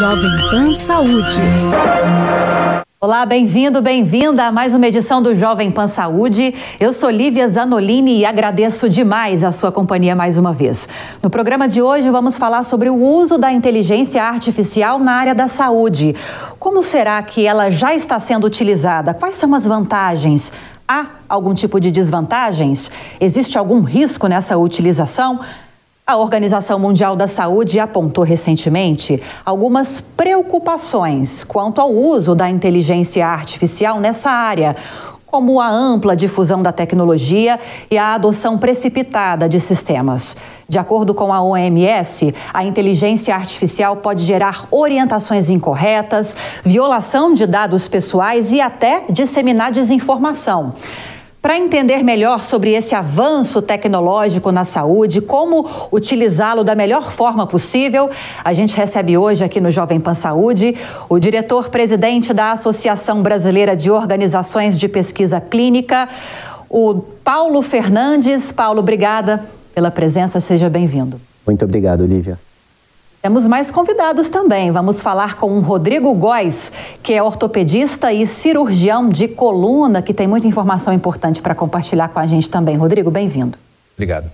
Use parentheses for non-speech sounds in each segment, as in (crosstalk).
Jovem Pan Saúde. Olá, bem-vindo, bem-vinda a mais uma edição do Jovem Pan Saúde. Eu sou Lívia Zanolini e agradeço demais a sua companhia mais uma vez. No programa de hoje vamos falar sobre o uso da inteligência artificial na área da saúde. Como será que ela já está sendo utilizada? Quais são as vantagens? Há algum tipo de desvantagens? Existe algum risco nessa utilização? A Organização Mundial da Saúde apontou recentemente algumas preocupações quanto ao uso da inteligência artificial nessa área, como a ampla difusão da tecnologia e a adoção precipitada de sistemas. De acordo com a OMS, a inteligência artificial pode gerar orientações incorretas, violação de dados pessoais e até disseminar desinformação. Para entender melhor sobre esse avanço tecnológico na saúde, como utilizá-lo da melhor forma possível, a gente recebe hoje aqui no Jovem Pan Saúde o diretor-presidente da Associação Brasileira de Organizações de Pesquisa Clínica, o Paulo Fernandes. Paulo, obrigada pela presença, seja bem-vindo. Muito obrigado, Olivia. Temos mais convidados também. Vamos falar com o Rodrigo Góes, que é ortopedista e cirurgião de coluna, que tem muita informação importante para compartilhar com a gente também. Rodrigo, bem-vindo. Obrigado.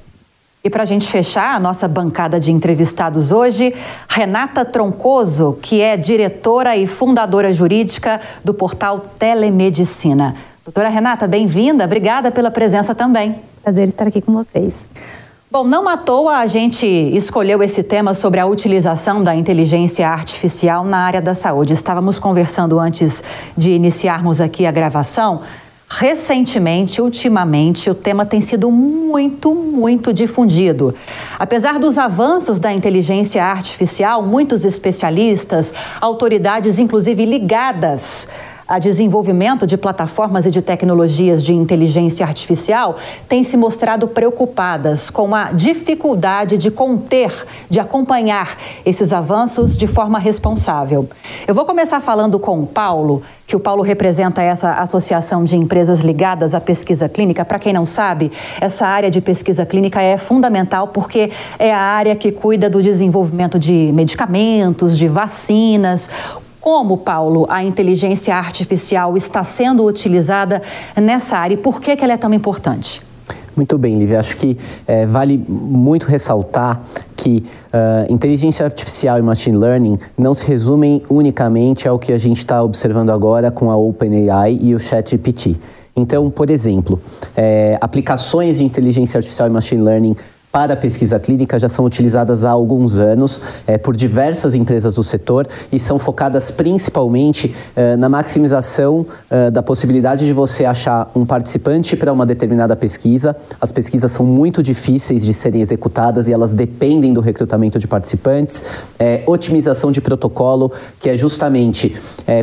E para a gente fechar a nossa bancada de entrevistados hoje, Renata Troncoso, que é diretora e fundadora jurídica do portal Telemedicina. Doutora Renata, bem-vinda. Obrigada pela presença também. Prazer estar aqui com vocês. Bom, não à toa a gente escolheu esse tema sobre a utilização da inteligência artificial na área da saúde. Estávamos conversando antes de iniciarmos aqui a gravação. Recentemente, ultimamente, o tema tem sido muito, muito difundido. Apesar dos avanços da inteligência artificial, muitos especialistas, autoridades, inclusive ligadas a desenvolvimento de plataformas e de tecnologias de inteligência artificial têm se mostrado preocupadas com a dificuldade de conter, de acompanhar esses avanços de forma responsável. Eu vou começar falando com o Paulo, que o Paulo representa essa associação de empresas ligadas à pesquisa clínica. Para quem não sabe, essa área de pesquisa clínica é fundamental porque é a área que cuida do desenvolvimento de medicamentos, de vacinas. Como, Paulo, a inteligência artificial está sendo utilizada nessa área e por que, que ela é tão importante? Muito bem, Lívia. Acho que é, vale muito ressaltar que uh, inteligência artificial e machine learning não se resumem unicamente ao que a gente está observando agora com a OpenAI e o ChatGPT. Então, por exemplo, é, aplicações de inteligência artificial e machine learning para a pesquisa clínica já são utilizadas há alguns anos é, por diversas empresas do setor e são focadas principalmente é, na maximização é, da possibilidade de você achar um participante para uma determinada pesquisa. As pesquisas são muito difíceis de serem executadas e elas dependem do recrutamento de participantes. otimização de protocolo, que é justamente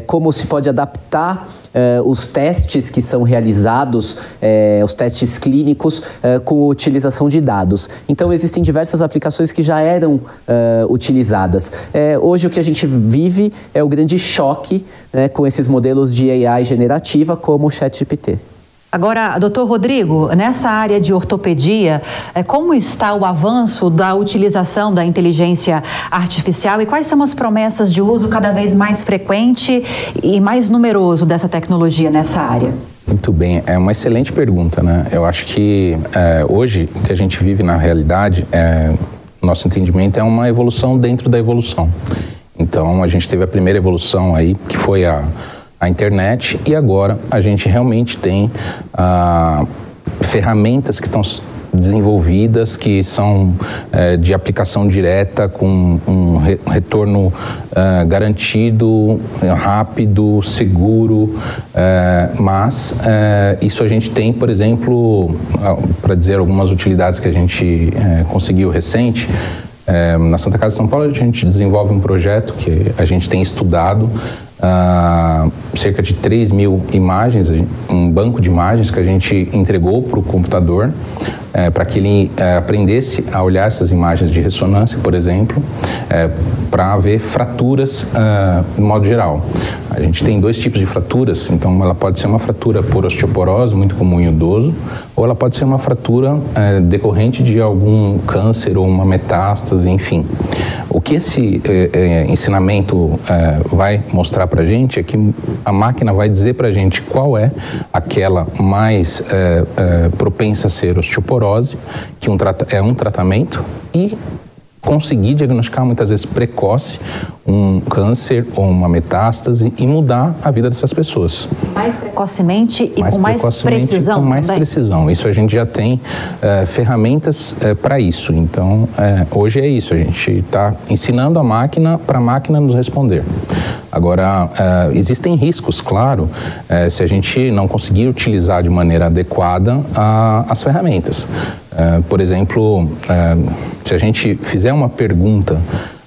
como se pode adaptar uh, os testes que são realizados, uh, os testes clínicos, uh, com utilização de dados. Então, existem diversas aplicações que já eram utilizadas. hoje, o que a gente vive é o grande choque né, com esses modelos de AI generativa, como o ChatGPT. Agora, doutor Rodrigo, nessa área de ortopedia, é, como está o avanço da utilização da inteligência artificial e quais são as promessas de uso cada vez mais frequente e mais numeroso dessa tecnologia nessa área? Muito bem, é uma excelente pergunta, né? Eu acho que é, hoje o que a gente vive na realidade, é, nosso entendimento é uma evolução dentro da evolução. Então, a gente teve a primeira evolução aí, que foi a a internet e agora a gente realmente tem ah, ferramentas que estão desenvolvidas que são é, de aplicação direta com um re retorno é, garantido, rápido, seguro, é, mas isso a gente tem, por exemplo, para dizer algumas utilidades que a gente conseguiu recente, na Santa Casa de São Paulo a gente desenvolve um projeto que a gente tem estudado uh, cerca de 3 mil imagens, um banco de imagens que a gente entregou para o computador é, para que ele é, aprendesse a olhar essas imagens de ressonância, por exemplo, é, para ver fraturas uh, no modo geral. A gente tem dois tipos de fraturas, então ela pode ser uma fratura por osteoporose, muito comum em idoso, ou ela pode ser uma fratura é, decorrente de algum câncer ou uma metástase, enfim. O que esse é, é, ensinamento vai mostrar para a gente é que a máquina vai dizer para a gente qual é aquela mais propensa a ser osteoporose, que um, é um tratamento, e conseguir diagnosticar muitas vezes precoce um câncer ou uma metástase e mudar a vida dessas pessoas. Mais precocemente e mais com mais precisão. Com mais também. precisão. Isso a gente já tem é, ferramentas é, para isso. Então, é, hoje é isso. A gente está ensinando a máquina para a máquina nos responder. Agora, existem riscos, claro, se a gente não conseguir utilizar de maneira adequada a, as ferramentas. Por exemplo, se a gente fizer uma pergunta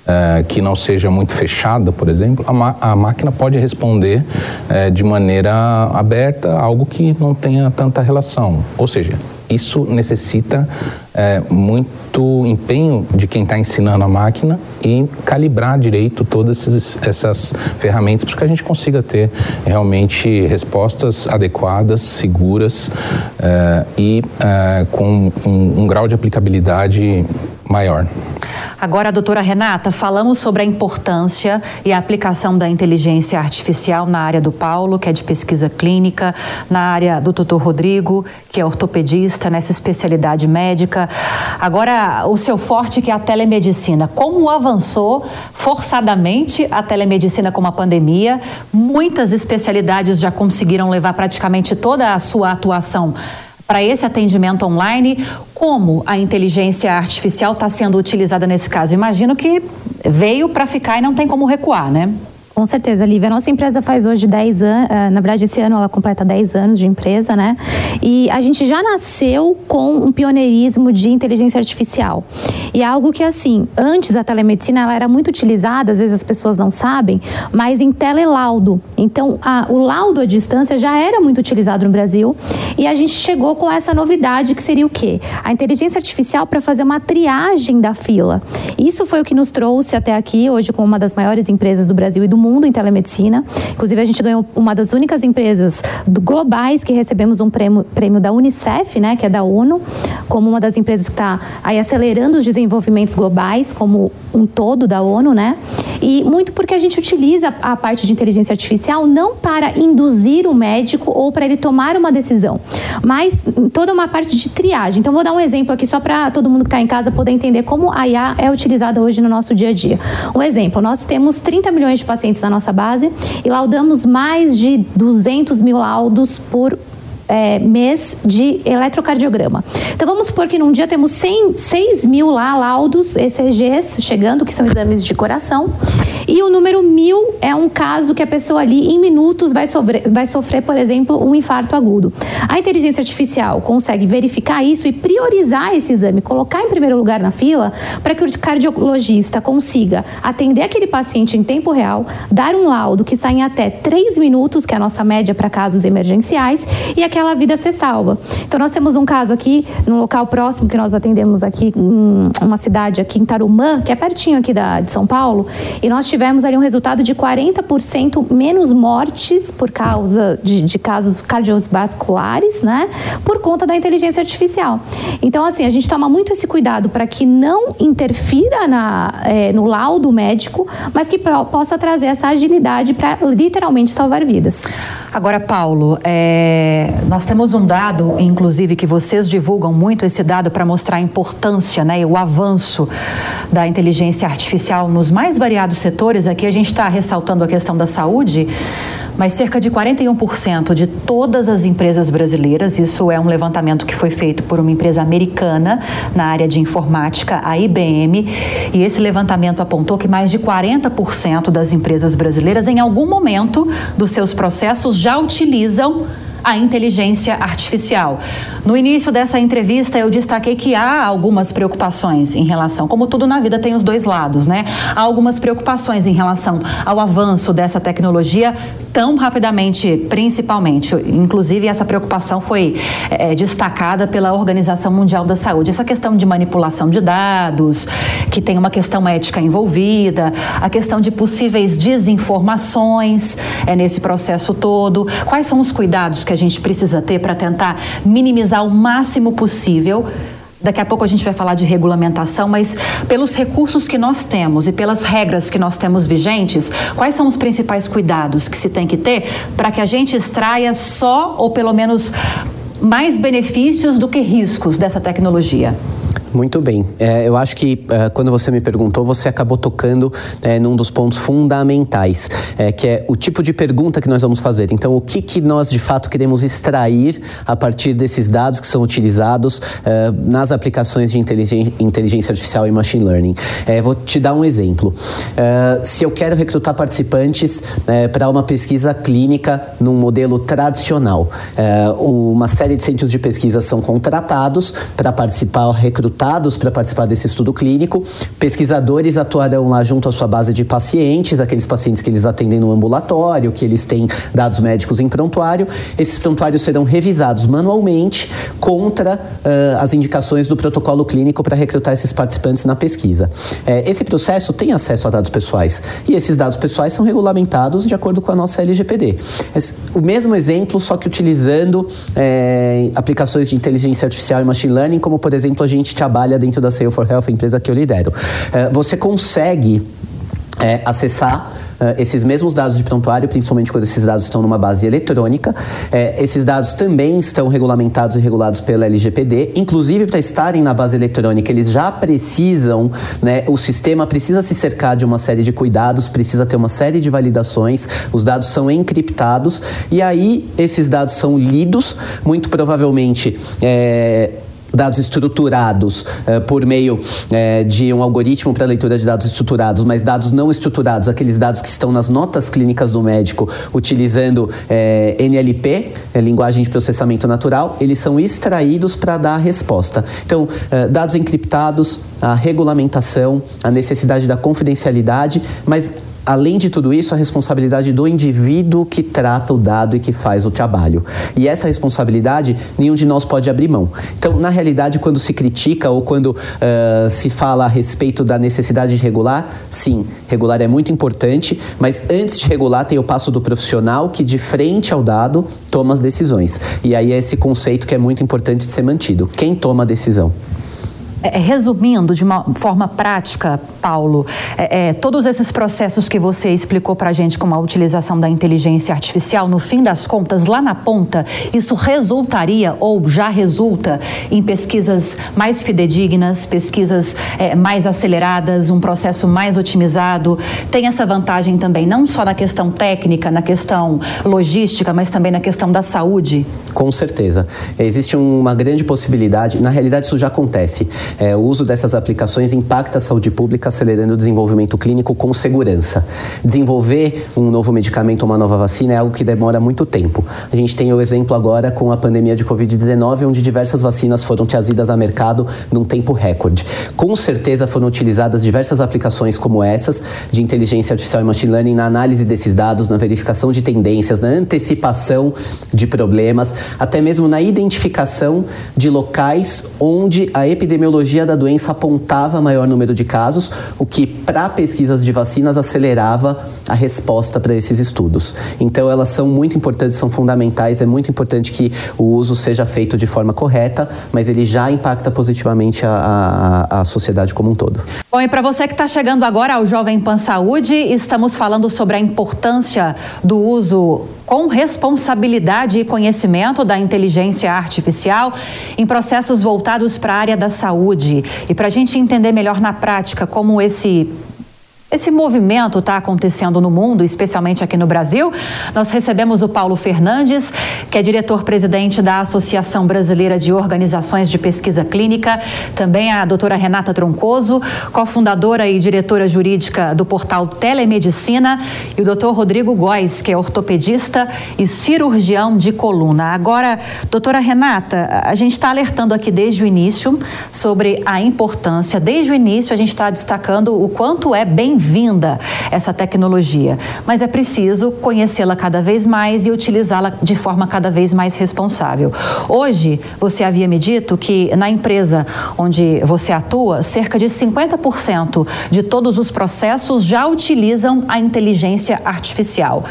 uh, que não seja muito fechada, por exemplo, a, a máquina pode responder uh, de maneira aberta algo que não tenha tanta relação. Ou seja, isso necessita é, muito empenho de quem está ensinando a máquina e calibrar direito todas esses, essas ferramentas para que a gente consiga ter realmente respostas adequadas, seguras é, e é, com um, um grau de aplicabilidade maior. Agora, doutora Renata, falamos sobre a importância e a aplicação da inteligência artificial na área do Paulo, que é de pesquisa clínica, na área do doutor Rodrigo, que é ortopedista, nessa especialidade médica. Agora, o seu forte, que é a telemedicina. Como avançou forçadamente a telemedicina com a pandemia? Muitas especialidades já conseguiram levar praticamente toda a sua atuação para esse atendimento online, como a inteligência artificial está sendo utilizada nesse caso? Imagino que veio para ficar e não tem como recuar, né? Com certeza, Lívia. A nossa empresa faz hoje 10 anos, eh, na verdade, esse ano ela completa 10 anos de empresa, né? E a gente já nasceu com um pioneirismo de inteligência artificial. E é algo que, assim, antes a telemedicina ela era muito utilizada, às vezes as pessoas não sabem, mas em telelaudo. Então, a, o laudo à distância já era muito utilizado no Brasil e a gente chegou com essa novidade que seria o quê? A inteligência artificial para fazer uma triagem da fila. Isso foi o que nos trouxe até aqui, hoje, com uma das maiores empresas do Brasil e do mundo em telemedicina. Inclusive, a gente ganhou uma das únicas empresas globais que recebemos um prêmio, prêmio da Unicef, né, que é da ONU, como uma das empresas que está aí acelerando os desenvolvimentos globais, como um todo da ONU, né? E muito porque a gente utiliza a parte de inteligência artificial não para induzir o médico ou para ele tomar uma decisão, mas toda uma parte de triagem. Então, vou dar um exemplo aqui só para todo mundo que está em casa poder entender como a IA é utilizada hoje no nosso dia a dia. Um exemplo: nós temos 30 milhões de pacientes na nossa base e laudamos mais de 200 mil laudos por é, mês de eletrocardiograma. Então vamos supor que num dia temos 100, 6 mil lá laudos ECGs chegando, que são exames de coração, e o número mil é um caso que a pessoa ali em minutos vai sofrer, vai sofrer, por exemplo, um infarto agudo. A inteligência artificial consegue verificar isso e priorizar esse exame, colocar em primeiro lugar na fila para que o cardiologista consiga atender aquele paciente em tempo real, dar um laudo que sai em até 3 minutos, que é a nossa média para casos emergenciais, e aquela vida ser salva. Então nós temos um caso aqui no local próximo que nós atendemos aqui em uma cidade aqui em Tarumã, que é pertinho aqui da, de São Paulo, e nós tivemos ali um resultado de 40% menos mortes por causa de, de casos cardiovasculares, né? Por conta da inteligência artificial. Então, assim, a gente toma muito esse cuidado para que não interfira na, é, no laudo médico, mas que pro, possa trazer essa agilidade para literalmente salvar vidas. Agora, Paulo, é, nós temos um dado, inclusive, que vocês divulgam muito esse dado para mostrar a importância né, e o avanço da inteligência artificial nos mais variados setores. Aqui a gente está ressaltando a questão da saúde, mas cerca de 41% de todas as empresas brasileiras, isso é um levantamento que foi feito por uma empresa americana na área de informática, a IBM, e esse levantamento apontou que mais de 40% das empresas brasileiras, em algum momento dos seus processos, já utilizam a inteligência artificial. No início dessa entrevista, eu destaquei que há algumas preocupações em relação, como tudo na vida tem os dois lados, né? Há algumas preocupações em relação ao avanço dessa tecnologia tão rapidamente, principalmente. Inclusive, essa preocupação foi é, destacada pela Organização Mundial da Saúde. Essa questão de manipulação de dados, que tem uma questão ética envolvida, a questão de possíveis desinformações é, nesse processo todo. Quais são os cuidados que a gente precisa ter para tentar minimizar o máximo possível Daqui a pouco a gente vai falar de regulamentação, mas pelos recursos que nós temos e pelas regras que nós temos vigentes, quais são os principais cuidados que se tem que ter para que a gente extraia só ou pelo menos mais benefícios do que riscos dessa tecnologia? Muito bem. É, eu acho que uh, quando você me perguntou, você acabou tocando é, num dos pontos fundamentais, é, que é o tipo de pergunta que nós vamos fazer. Então, o que, que nós de fato queremos extrair a partir desses dados que são utilizados uh, nas aplicações de inteligência, artificial e machine learning. É, vou te dar um exemplo. Se eu quero recrutar participantes para uma pesquisa clínica num modelo tradicional, uma série de centros de pesquisa são contratados para participar, recrutar para participar desse estudo clínico. Pesquisadores atuarão lá junto à sua base de pacientes, aqueles pacientes que eles atendem no ambulatório, que eles têm dados médicos em prontuário. Esses prontuários serão revisados manualmente contra uh, as indicações do protocolo clínico para recrutar esses participantes na pesquisa. É, esse processo tem acesso a dados pessoais e esses dados pessoais são regulamentados de acordo com a nossa LGPD. O mesmo exemplo, só que utilizando é, aplicações de inteligência artificial e machine learning, como por exemplo a gente trabalha dentro da Sale for Health, a empresa que eu lidero. É, você consegue é, acessar Uh, esses mesmos dados de prontuário, principalmente quando esses dados estão numa base eletrônica. Esses dados também estão regulamentados e regulados pela LGPD, inclusive para estarem na base eletrônica, eles já precisam, né, o sistema precisa se cercar de uma série de cuidados, precisa ter uma série de validações, os dados são encriptados e aí esses dados são lidos, muito provavelmente. É, dados estruturados uh, por meio uh, de um algoritmo para leitura de dados estruturados, mas dados não estruturados, aqueles dados que estão nas notas clínicas do médico, utilizando eh, NLP, linguagem de processamento natural, eles são extraídos para dar a resposta. Então, dados encriptados, a regulamentação, a necessidade da confidencialidade, mas além de tudo isso, a responsabilidade do indivíduo que trata o dado e que faz o trabalho. E essa responsabilidade nenhum de nós pode abrir mão. Então, na realidade, quando se critica ou quando uh, se fala a respeito da necessidade de regular, sim, regular é muito importante, mas antes de regular tem o passo do profissional que, de frente ao dado, toma as decisões. E aí é esse conceito que é muito importante de ser mantido. Quem toma a decisão? É, é, resumindo de uma forma prática, Paulo, é, é, todos esses processos que você explicou para a gente com a utilização da inteligência artificial, no fim das contas, lá na ponta, isso resultaria ou já resulta em pesquisas mais fidedignas, pesquisas é, mais aceleradas, um processo mais otimizado. Tem essa vantagem também, não só na questão técnica, na questão logística, mas também na questão da saúde? Com certeza. Existe uma grande possibilidade, na realidade, isso já acontece. É, o uso dessas aplicações impacta a saúde pública, acelerando o desenvolvimento clínico com segurança. Desenvolver um novo medicamento uma nova vacina é algo que demora muito tempo. A gente tem o exemplo agora com a pandemia de Covid-19, onde diversas vacinas foram trazidas a mercado num tempo recorde. Com certeza foram utilizadas diversas aplicações como essas, de inteligência artificial e machine learning, na análise desses dados, na verificação de tendências, na antecipação de problemas, até mesmo na identificação de locais onde a epidemiologia epidemiologia da doença apontava maior número de casos, o que, para pesquisas de vacinas, acelerava a resposta para esses estudos. Então, elas são muito importantes, são fundamentais, é muito importante que o uso seja feito de forma correta, mas ele já impacta positivamente a, a, a sociedade como um todo. Bom, e para você que está chegando agora ao Jovem Pan Saúde, estamos falando sobre a importância do uso com responsabilidade e conhecimento da inteligência artificial em processos voltados para a área da saúde. E para a gente entender melhor na prática como esse esse movimento está acontecendo no mundo, especialmente aqui no Brasil. Nós recebemos o Paulo Fernandes, que é diretor-presidente da Associação Brasileira de Organizações de Pesquisa Clínica, também a doutora Renata Troncoso, cofundadora e diretora jurídica do portal Telemedicina, e o doutor Rodrigo Góes, que é ortopedista e cirurgião de coluna. Agora, doutora Renata, a gente está alertando aqui desde o início sobre a importância, desde o início a gente está destacando o quanto é bem bem-vinda essa tecnologia, mas é preciso conhecê-la cada vez mais e utilizá-la de forma cada vez mais responsável. Hoje, você havia me dito que na empresa onde você atua, cerca de 50% de todos os processos já utilizam a inteligência artificial.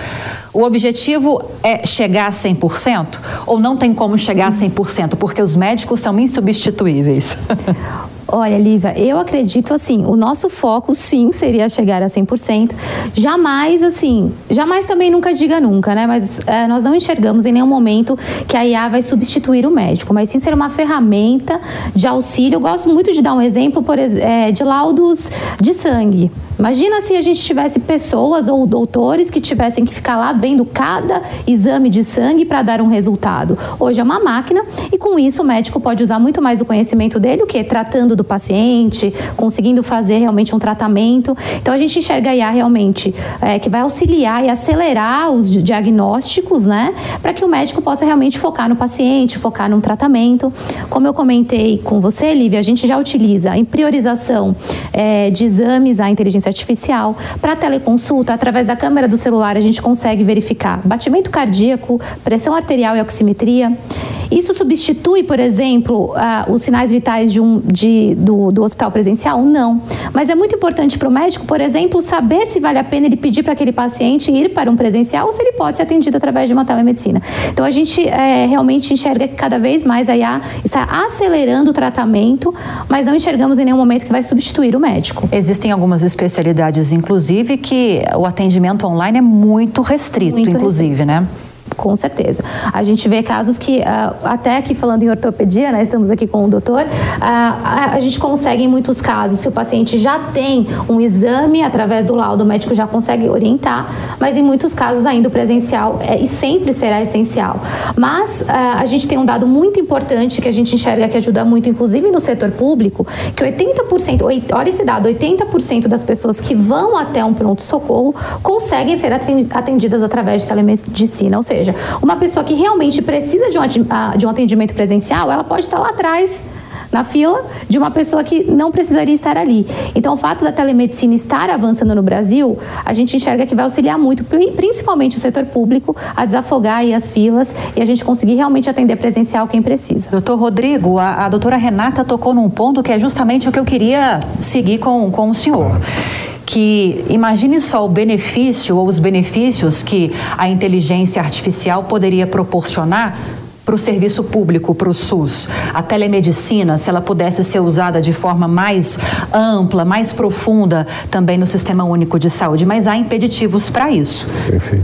O objetivo é chegar a 100% ou não tem como chegar a 100%, porque os médicos são insubstituíveis? (laughs) Olha, Lívia, eu acredito assim, o nosso foco sim seria chegar a 100%. Jamais assim, jamais também nunca diga nunca, né? Mas é, nós não enxergamos em nenhum momento que a IA vai substituir o médico, mas sim ser uma ferramenta de auxílio. Eu gosto muito de dar um exemplo por, é, de laudos de sangue. Imagina se a gente tivesse pessoas ou doutores que tivessem que ficar lá vendo cada exame de sangue para dar um resultado. Hoje é uma máquina e com isso o médico pode usar muito mais o conhecimento dele, o que tratando do paciente, conseguindo fazer realmente um tratamento. Então a gente enxerga a IA realmente é, que vai auxiliar e acelerar os diagnósticos, né, para que o médico possa realmente focar no paciente, focar num tratamento. Como eu comentei com você, Lívia, a gente já utiliza em priorização é, de exames a inteligência inteligência artificial. Para teleconsulta, através da câmera do celular, a gente consegue verificar batimento cardíaco, pressão arterial e oximetria. Isso substitui, por exemplo, uh, os sinais vitais de um, de, do, do hospital presencial? Não. Mas é muito importante para o médico, por exemplo, saber se vale a pena ele pedir para aquele paciente ir para um presencial ou se ele pode ser atendido através de uma telemedicina. Então, a gente é, realmente enxerga que cada vez mais a IA está acelerando o tratamento, mas não enxergamos em nenhum momento que vai substituir o médico. Existem algumas especialidades, inclusive, que o atendimento online é muito restrito, muito inclusive, restrito. né? Com certeza. A gente vê casos que, uh, até aqui falando em ortopedia, né, estamos aqui com o doutor, uh, a, gente consegue em muitos casos, se o paciente já tem um exame, através do laudo, o médico já consegue orientar, mas em muitos casos ainda o presencial é, e sempre será essencial. Mas uh, a gente tem um dado muito importante que a gente enxerga que ajuda muito, inclusive no setor público, que 80%, olha esse dado, 80% das pessoas que vão até um pronto-socorro conseguem ser atendidas através de telemedicina, ou seja, seja, uma pessoa que realmente precisa de um, de um atendimento presencial, ela pode estar lá atrás na fila de uma pessoa que não precisaria estar ali. Então, o fato da telemedicina estar avançando no Brasil, a gente enxerga que vai auxiliar muito, principalmente o setor público, a desafogar as filas e a gente conseguir realmente atender presencial quem precisa. Doutor Rodrigo, a, a doutora Renata tocou num ponto que é justamente o que eu queria seguir com, com o senhor que imagine só o benefício ou os benefícios que a inteligência artificial poderia proporcionar para o serviço público, para o SUS. A telemedicina, se ela pudesse ser usada de forma mais ampla, mais profunda também no Sistema Único de Saúde, mas há impeditivos para isso.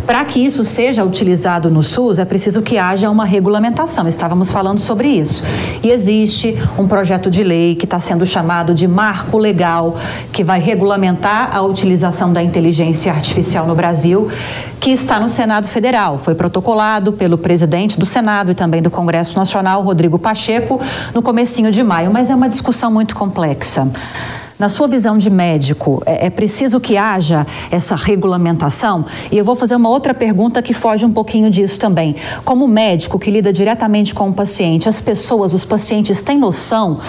Para que isso seja utilizado no SUS, é preciso que haja uma regulamentação. Estávamos falando sobre isso. E existe um projeto de lei que está sendo chamado de Marco Legal, que vai regulamentar a utilização da inteligência artificial no Brasil, que está no Senado Federal. Foi protocolado pelo presidente do Senado e também também do Congresso Nacional, Rodrigo Pacheco, no comecinho de maio, mas é uma discussão muito complexa. Na sua visão de médico, é, é, preciso que haja essa regulamentação? E eu vou fazer uma outra pergunta que foge um pouquinho disso também. Como médico que lida diretamente com o paciente, as pessoas, os pacientes têm noção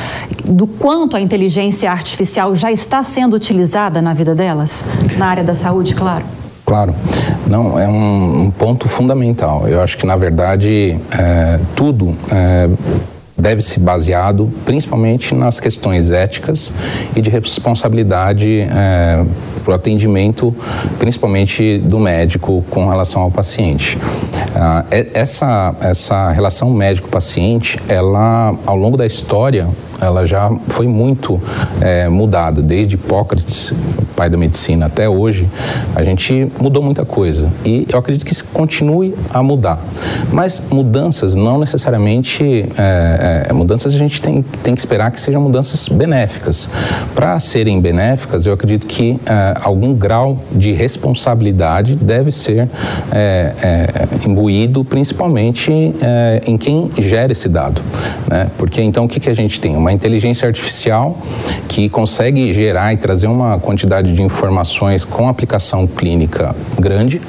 do quanto a inteligência artificial já está sendo utilizada na vida delas? Na área da saúde, claro. Claro, não, é um, um ponto fundamental. Eu acho que, na verdade, é, tudo é, deve ser baseado principalmente nas questões éticas e de responsabilidade é, para o atendimento, principalmente do médico com relação ao paciente. Ah, essa, essa relação médico-paciente, ela, ao longo da história, ela já foi muito é, mudada, desde Hipócrates, pai da medicina, até hoje, a gente mudou muita coisa. E eu acredito que continue a mudar. Mas mudanças não necessariamente. É, é, mudanças a gente tem, tem que esperar que sejam mudanças benéficas. Para serem benéficas, eu acredito que é, algum grau de responsabilidade deve ser é, é, imbuído, principalmente em quem gera esse dado. Né? Porque então o que, que a gente tem? Uma inteligência artificial que consegue gerar e trazer uma quantidade de informações com aplicação clínica grande,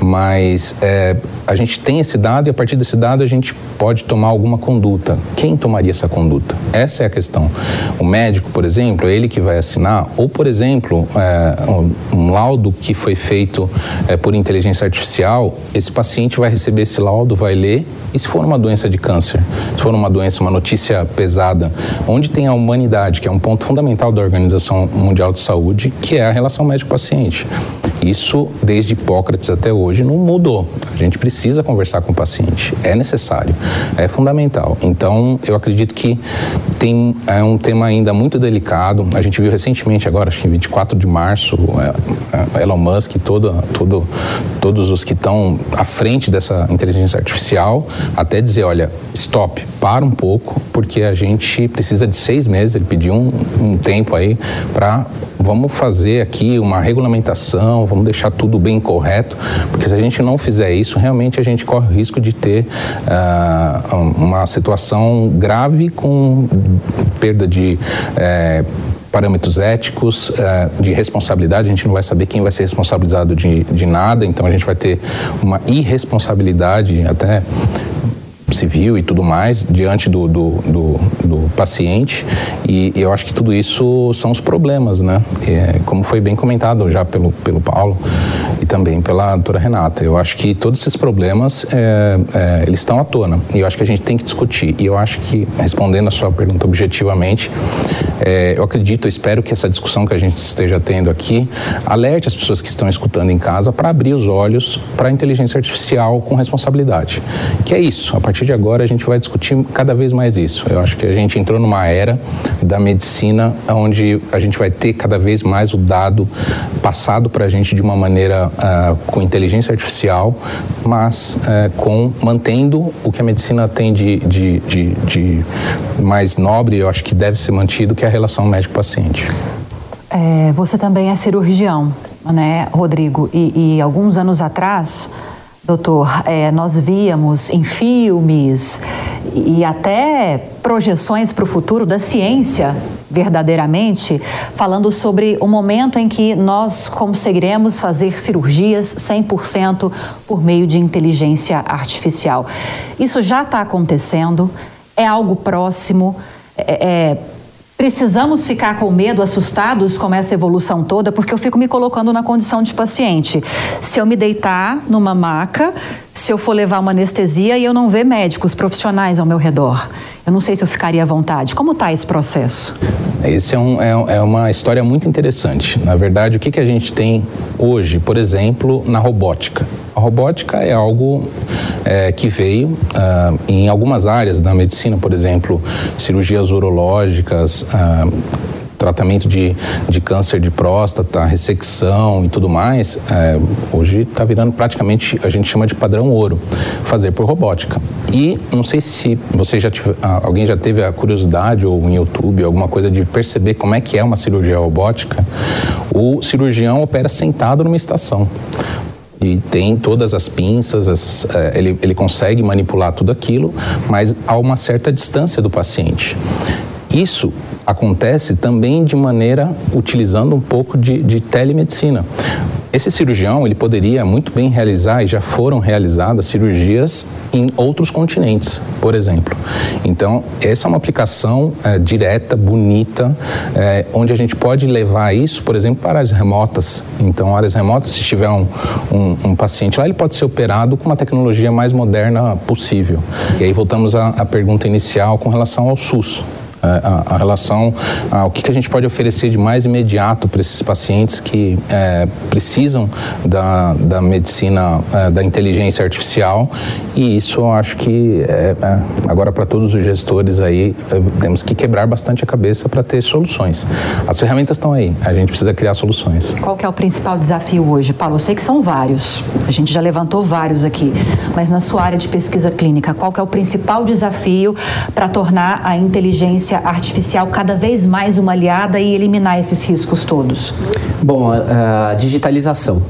Mas é, a gente tem esse dado e a partir desse dado a gente pode tomar alguma conduta. Quem tomaria essa conduta? Essa é a questão. O médico, por exemplo, ele que vai assinar, ou, por exemplo, é, um, um, laudo que foi feito é, por inteligência artificial, esse paciente vai receber esse laudo, vai ler, e se for uma doença de câncer, se for uma doença, uma notícia pesada, onde tem a humanidade, que é um ponto fundamental da Organização Mundial de Saúde, que é a relação médico-paciente. Isso, desde Hipócrates até hoje, não mudou. A gente precisa conversar com o paciente. É necessário, é fundamental. Então, eu acredito que tem é um tema ainda muito delicado. A gente viu recentemente, agora, acho que em 24 de março, é, é, Elon Musk e todo, todo, todos os que estão à frente dessa inteligência artificial, até dizer: olha, stop, para um pouco, porque a gente precisa de seis meses. Ele pediu um, um tempo aí para vamos fazer aqui uma regulamentação, vamos deixar tudo bem correto, porque se a gente não fizer isso, realmente a gente corre o risco de ter uh, uma situação grave com perda de. Uh, parâmetros éticos, uh, de responsabilidade, a gente não vai saber quem vai ser responsabilizado de, de nada, então a gente vai ter uma irresponsabilidade até civil e tudo mais diante do, do, do, do paciente e eu acho que tudo isso são os problemas, né? É, como foi bem comentado já pelo, pelo Paulo e também pela doutora Renata. Eu acho que todos esses problemas, é, é, eles estão à tona e eu acho que a gente tem que discutir. E eu acho que, respondendo a sua pergunta objetivamente, é, eu acredito, eu espero que essa discussão que a gente esteja tendo aqui alerte as pessoas que estão escutando em casa para abrir os olhos para a inteligência artificial com responsabilidade. Que é isso, a partir de agora a gente vai discutir cada vez mais isso. Eu acho que a gente entrou numa era da medicina onde a gente vai ter cada vez mais o dado passado para a gente de uma maneira uh, com inteligência artificial, mas uh, com mantendo o que a medicina tem de, de, de, de mais nobre, eu acho que deve ser mantido, que é a relação médico-paciente. É, você também é cirurgião, né, Rodrigo? E, e alguns anos atrás Doutor, é, nós víamos em filmes e até projeções para o futuro da ciência, verdadeiramente, falando sobre o momento em que nós conseguiremos fazer cirurgias 100% por meio de inteligência artificial. Isso já está acontecendo, é algo próximo. É, é, Precisamos ficar com medo, assustados com essa evolução toda, porque eu fico me colocando na condição de paciente. Se eu me deitar numa maca, se eu for levar uma anestesia e eu não ver médicos profissionais ao meu redor, eu não sei se eu ficaria à vontade. Como está esse processo? Esse é, um, é, é, uma história muito interessante. Na verdade, o que, que a gente tem hoje, por exemplo, na robótica? A robótica é algo é, que veio uh, em algumas áreas da medicina, por exemplo, cirurgias urológicas, uh, tratamento de, de câncer de próstata, ressecção e tudo mais, é, hoje está virando praticamente, a gente chama de padrão ouro, fazer por robótica. E não sei se você já tive, alguém já teve a curiosidade ou em YouTube, alguma coisa de perceber como é que é uma cirurgia robótica. O cirurgião opera sentado numa estação e tem todas as pinças, as, é, ele, ele consegue manipular tudo aquilo, mas a uma certa distância do paciente. Isso acontece também de maneira utilizando um pouco de, de telemedicina. Esse cirurgião ele poderia muito bem realizar e já foram realizadas cirurgias em outros continentes, por exemplo. Então essa é uma aplicação é, direta, bonita, é, onde a gente pode levar isso, por exemplo, para áreas remotas. Então áreas remotas, se tiver um, um, um paciente lá, ele pode ser operado com uma tecnologia mais moderna possível. E aí voltamos à, à pergunta inicial com relação ao SUS. A, a relação ao que, que a gente pode oferecer de mais imediato para esses pacientes que é, precisam da, da medicina, é, da inteligência artificial e isso eu acho que é, é agora para todos os gestores aí é, temos que quebrar bastante a cabeça para ter soluções. As ferramentas estão aí, a gente precisa criar soluções. Qual é o principal desafio hoje, Paulo? Eu sei que são vários, a gente já levantou vários aqui, mas na sua área de pesquisa clínica, qual é o principal desafio para tornar a inteligência inteligência artificial cada vez mais uma aliada e eliminar esses riscos todos? Bom, a, a digitalização.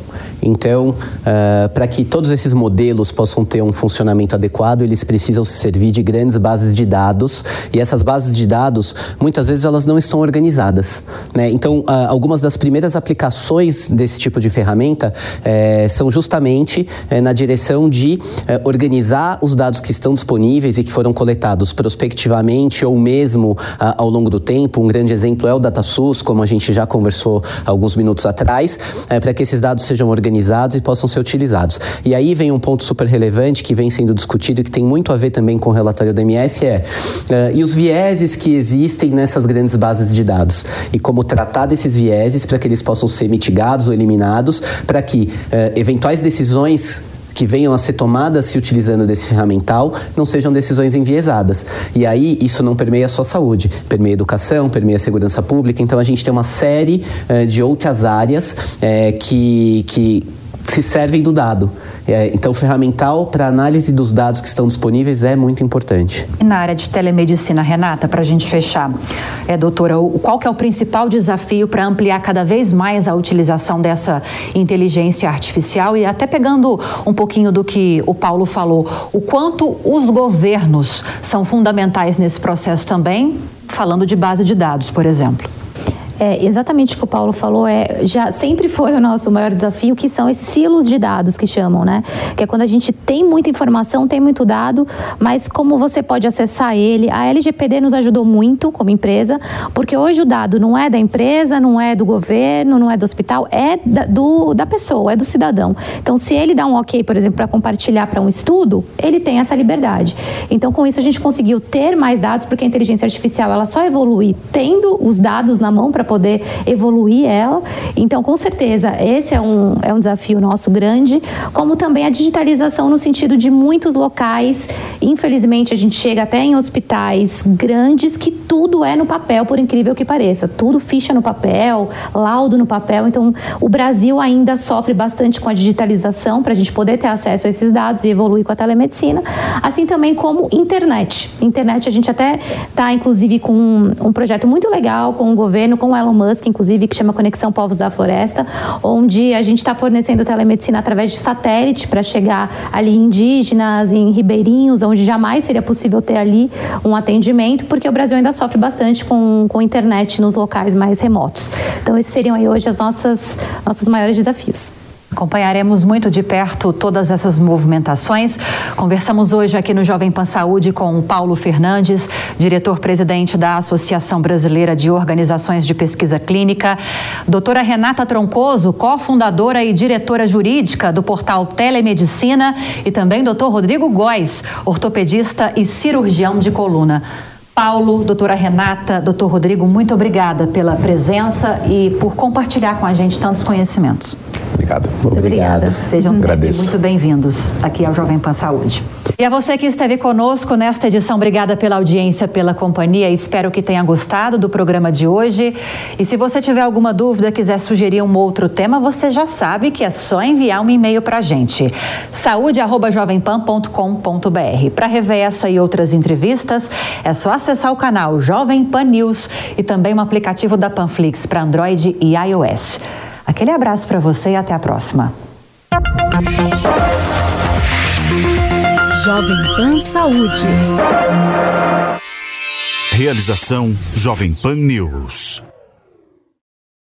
Então, uh, para que todos esses modelos possam ter um funcionamento adequado, eles precisam se servir de grandes bases de dados e essas bases de dados, muitas vezes, elas não estão organizadas. Né? Então, uh, algumas das primeiras aplicações desse tipo de ferramenta uh, são justamente eh, na direção de eh, organizar os dados que estão disponíveis e que foram coletados prospectivamente ou mesmo ah, ao longo do tempo. Um grande exemplo é o DataSUS, como a gente já conversou alguns minutos atrás, eh, para que esses dados sejam organizados e possam ser utilizados. E aí vem um ponto super relevante que vem sendo discutido e que tem muito a ver também com o relatório da MS é uh, e os vieses que existem nessas grandes bases de dados e como tratar desses vieses para que eles possam ser mitigados ou eliminados para que uh, eventuais decisões que venham a ser tomadas se utilizando desse ferramental não sejam decisões enviesadas. E aí isso não permeia só a saúde, permeia a educação, permeia a segurança pública. Então a gente tem uma série uh, de outras áreas uh, que, que se servem do dado. É, então, o ferramental para análise dos dados que estão disponíveis é muito importante. E na área de telemedicina, Renata, para a gente fechar, é, doutora, o, qual que é o principal desafio para ampliar cada vez mais a utilização dessa inteligência artificial e até pegando um pouquinho do que o Paulo falou, o quanto os governos são fundamentais nesse processo também, falando de base de dados, por exemplo. É, exatamente o que o Paulo falou, é, já sempre foi o nosso maior desafio, que são esses silos de dados que chamam, né? Que é quando a gente tem muita informação, tem muito dado, mas como você pode acessar ele? A LGPD nos ajudou muito como empresa, porque hoje o dado não é da empresa, não é do governo, não é do hospital, é da, do, da pessoa, é do cidadão. Então, se ele dá um ok, por exemplo, para compartilhar para um estudo, ele tem essa liberdade. Então, com isso, a gente conseguiu ter mais dados, porque a inteligência artificial ela só evolui tendo os dados na mão para poder evoluir ela. Então, com certeza, esse é um, é um desafio nosso grande, como também a digitalização no sentido de muitos locais. Infelizmente, a gente chega até em hospitais grandes que tudo é no papel, por incrível que pareça. Tudo ficha no papel, laudo no papel. Então, o Brasil ainda sofre bastante com a digitalização para a gente poder ter acesso a esses dados e evoluir com a telemedicina, assim também como internet. Internet, a gente até está, inclusive, com um, um projeto muito legal com o governo, com Elon Musk, inclusive, que chama Conexão Povos da Floresta, onde a gente está fornecendo telemedicina através de satélite para chegar ali em indígenas, em ribeirinhos, onde jamais seria possível ter ali um atendimento, porque o Brasil ainda sofre bastante com, com internet nos locais mais remotos. Então, esses seriam aí hoje os nossos maiores desafios. Acompanharemos muito de perto todas essas movimentações. Conversamos hoje aqui no Jovem Pan Saúde com Paulo Fernandes, diretor-presidente da Associação Brasileira de Organizações de Pesquisa Clínica, doutora Renata Troncoso, cofundadora e diretora jurídica do portal Telemedicina, e também doutor Rodrigo Góes, ortopedista e cirurgião de coluna. Paulo, doutora Renata, doutor Rodrigo, muito obrigada pela presença e por compartilhar com a gente tantos conhecimentos. Obrigado. Obrigada. Sejam sempre muito bem-vindos aqui ao Jovem Pan Saúde. E a você que esteve conosco nesta edição, obrigada pela audiência, pela companhia. Espero que tenha gostado do programa de hoje. E se você tiver alguma dúvida, quiser sugerir um outro tema, você já sabe que é só enviar um e-mail para a gente. saúde@jovempan.com.br. Para rever essa e outras entrevistas, é só acessar o canal Jovem Pan News e também o aplicativo da Panflix para Android e iOS. Aquele abraço para você e até a próxima. Jovem Pan Saúde. Realização Jovem Pan News.